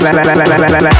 la la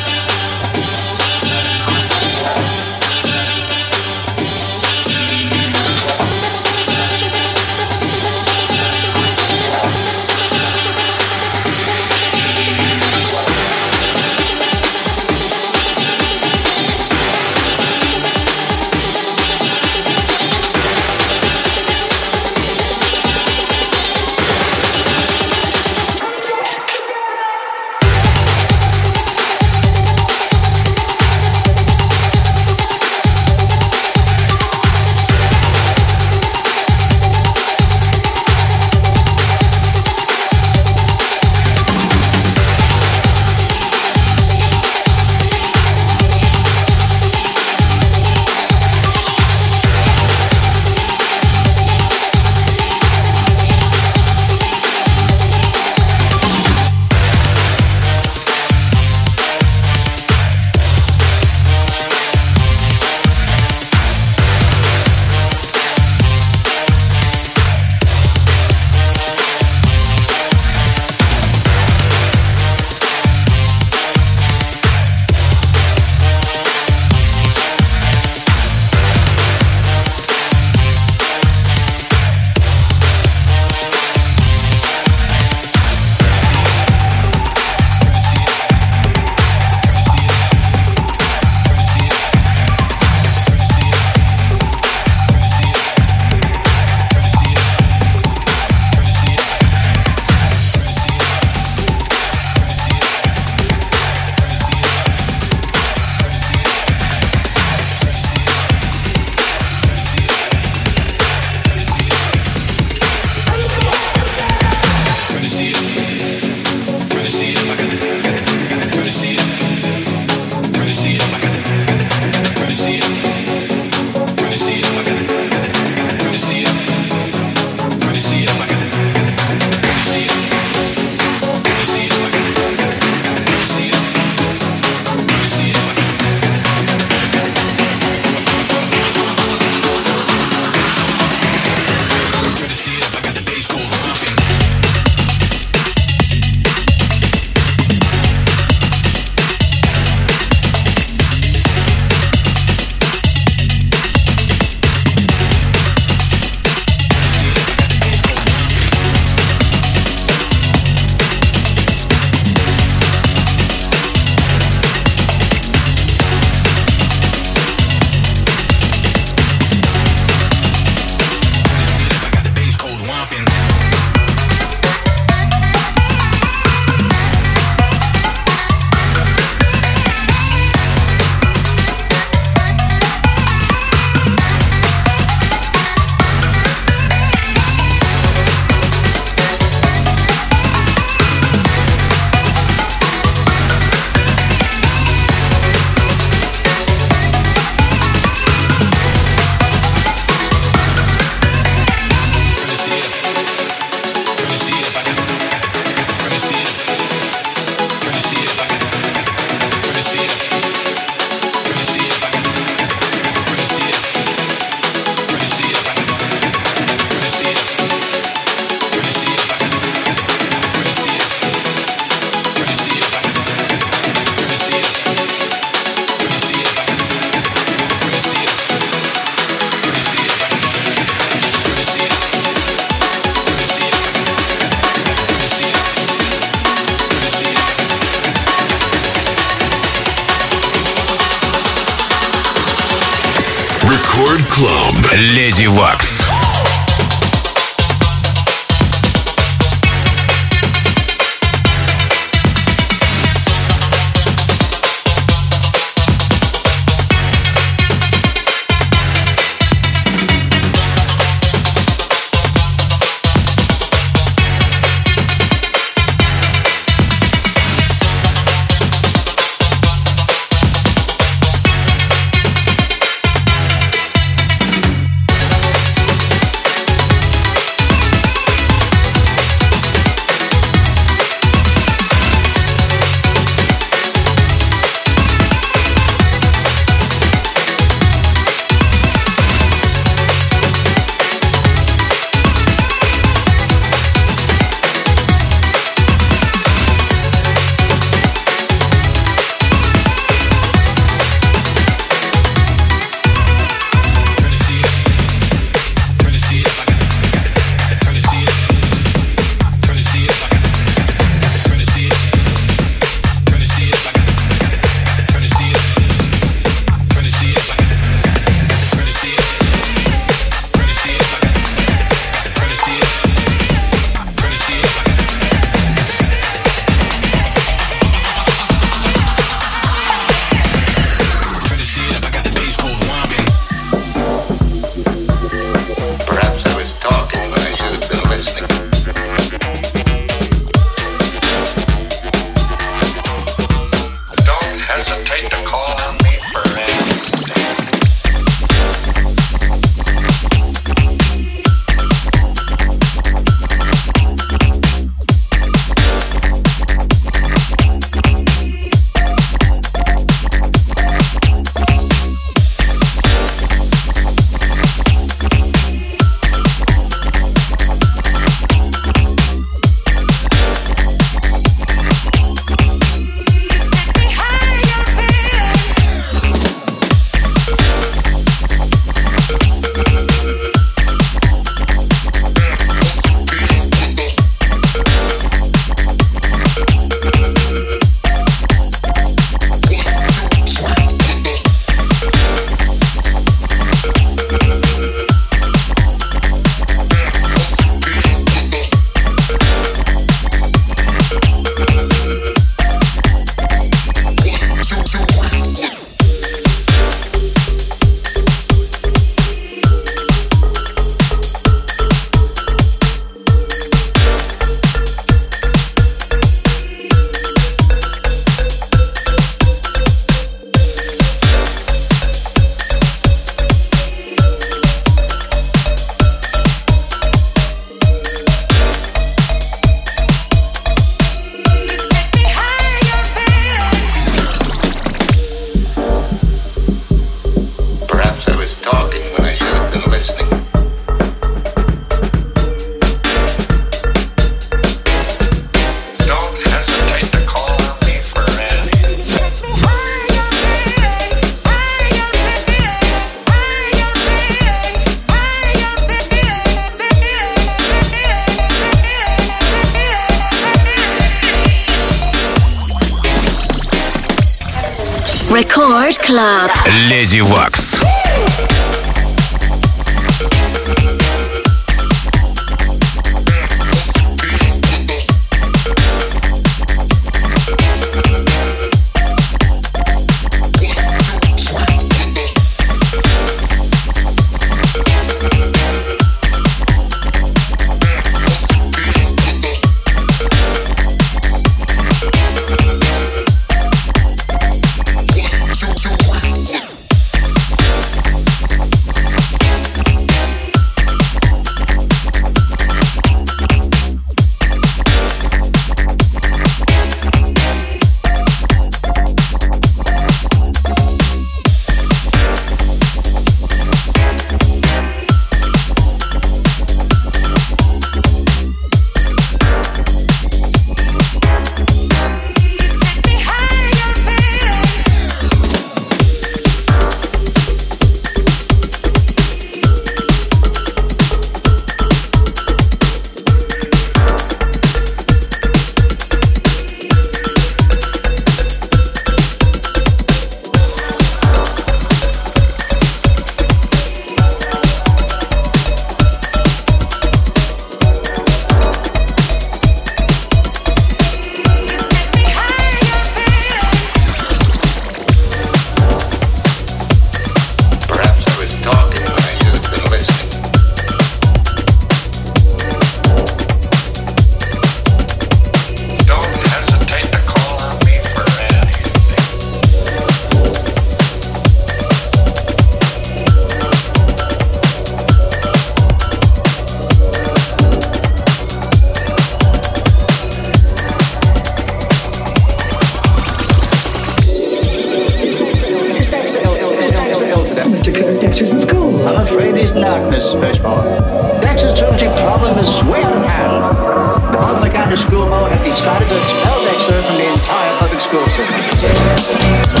exclusive.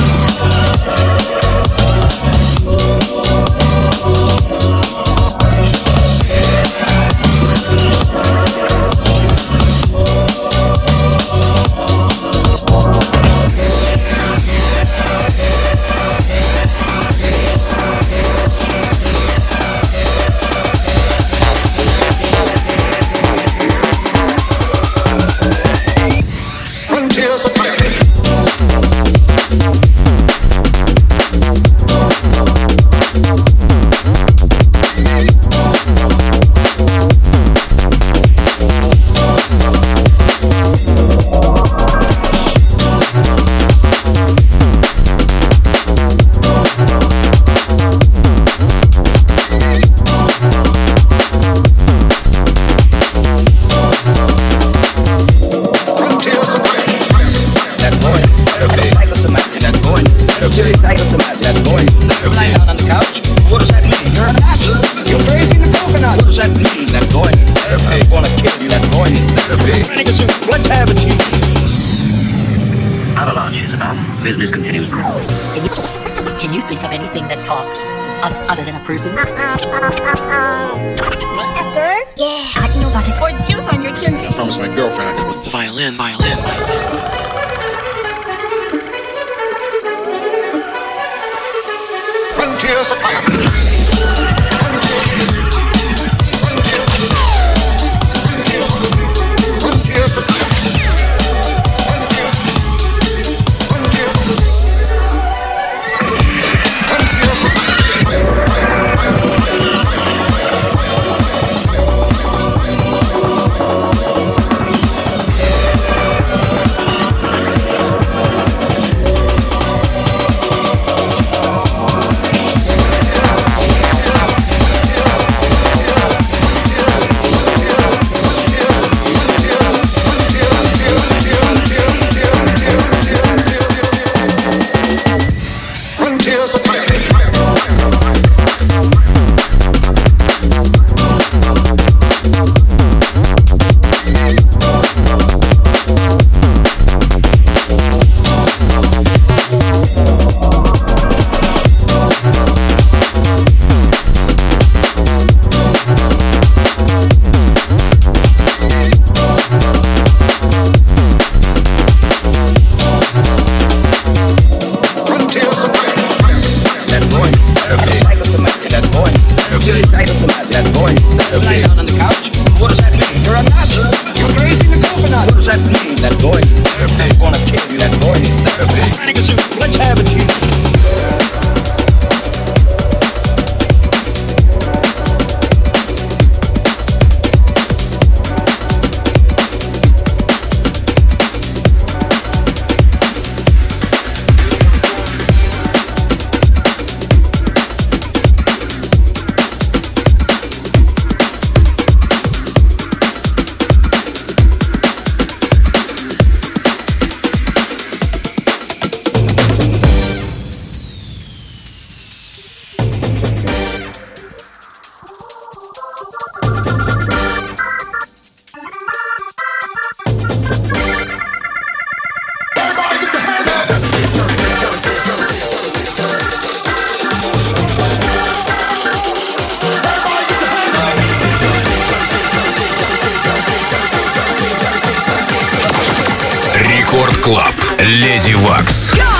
Леди Вакс. Go!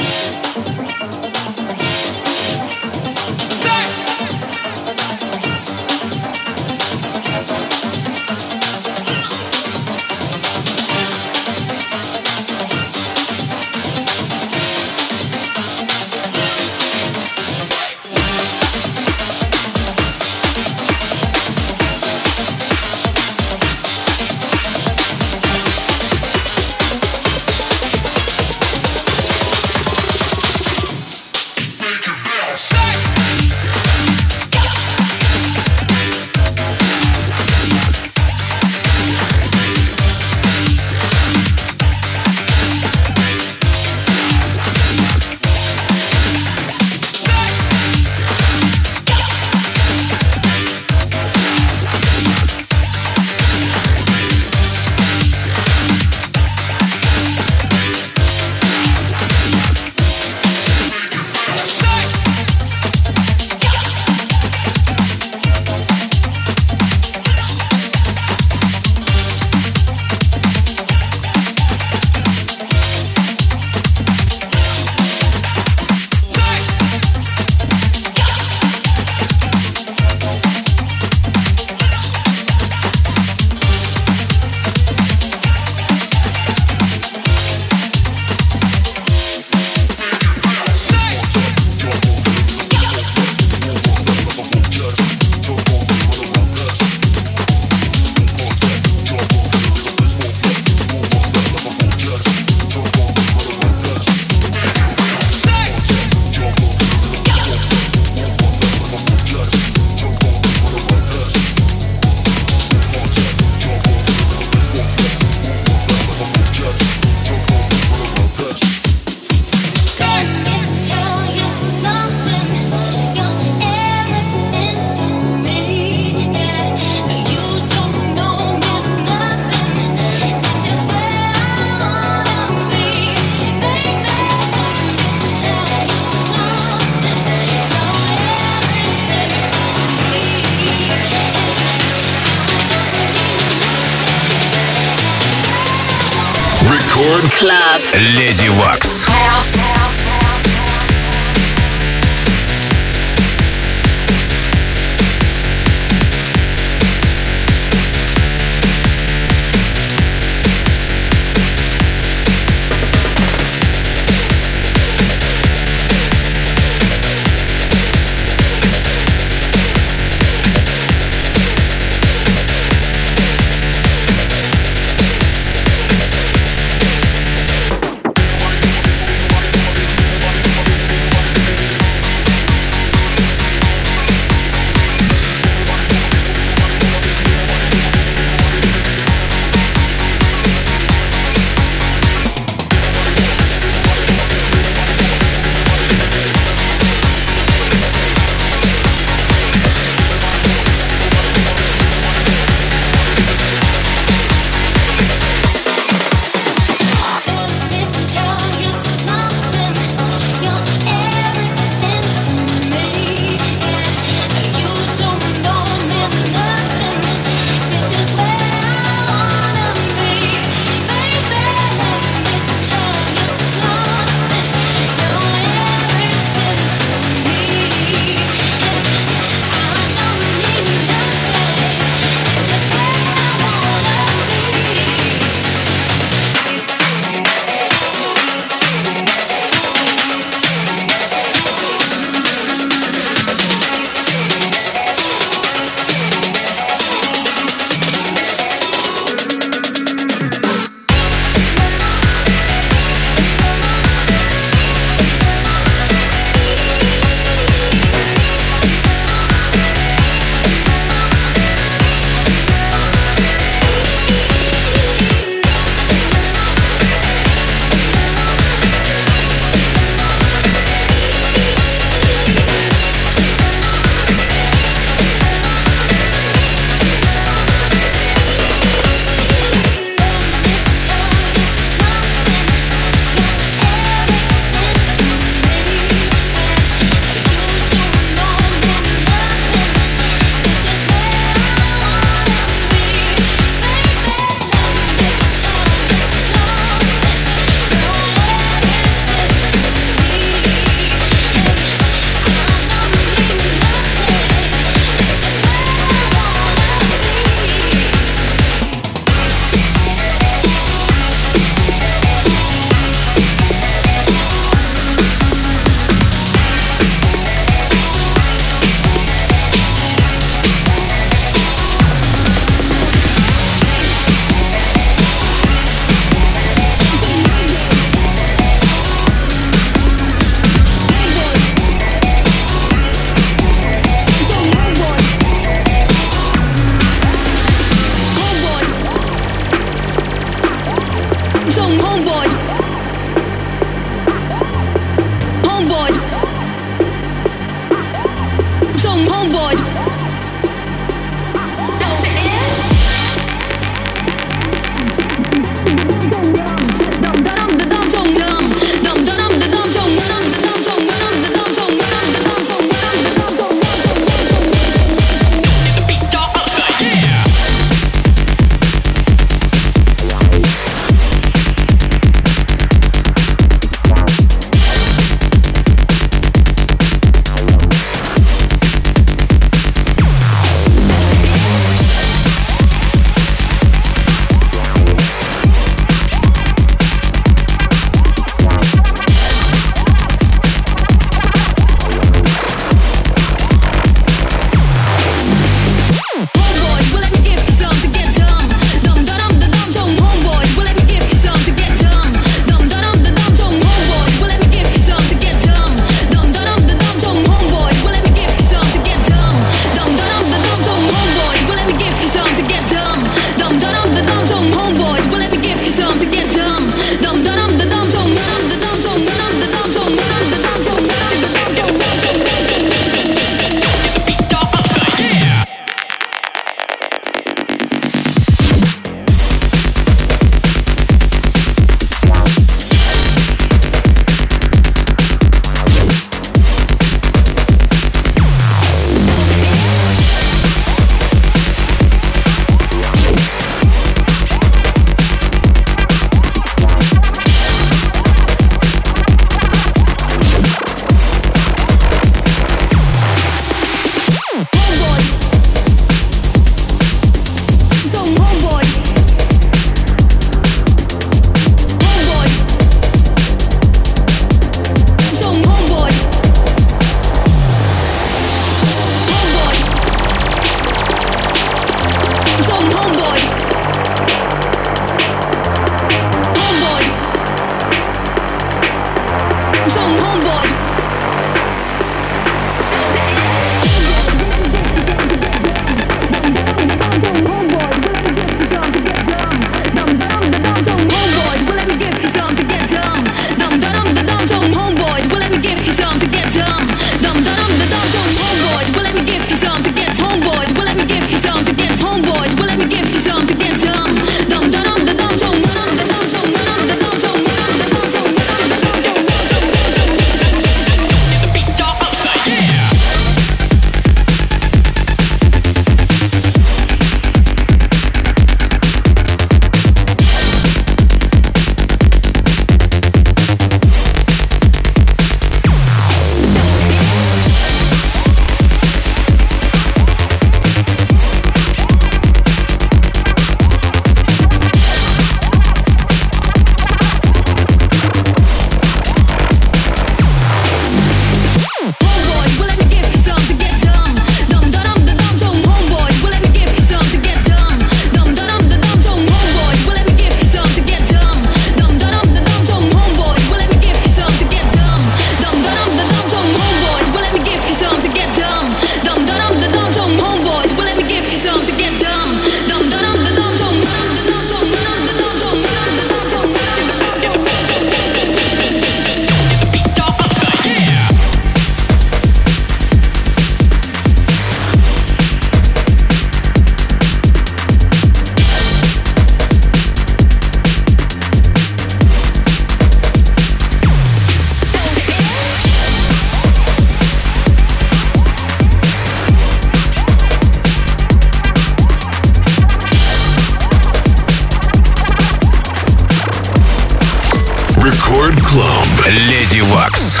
Рекорд Клаб. Леди Вакс.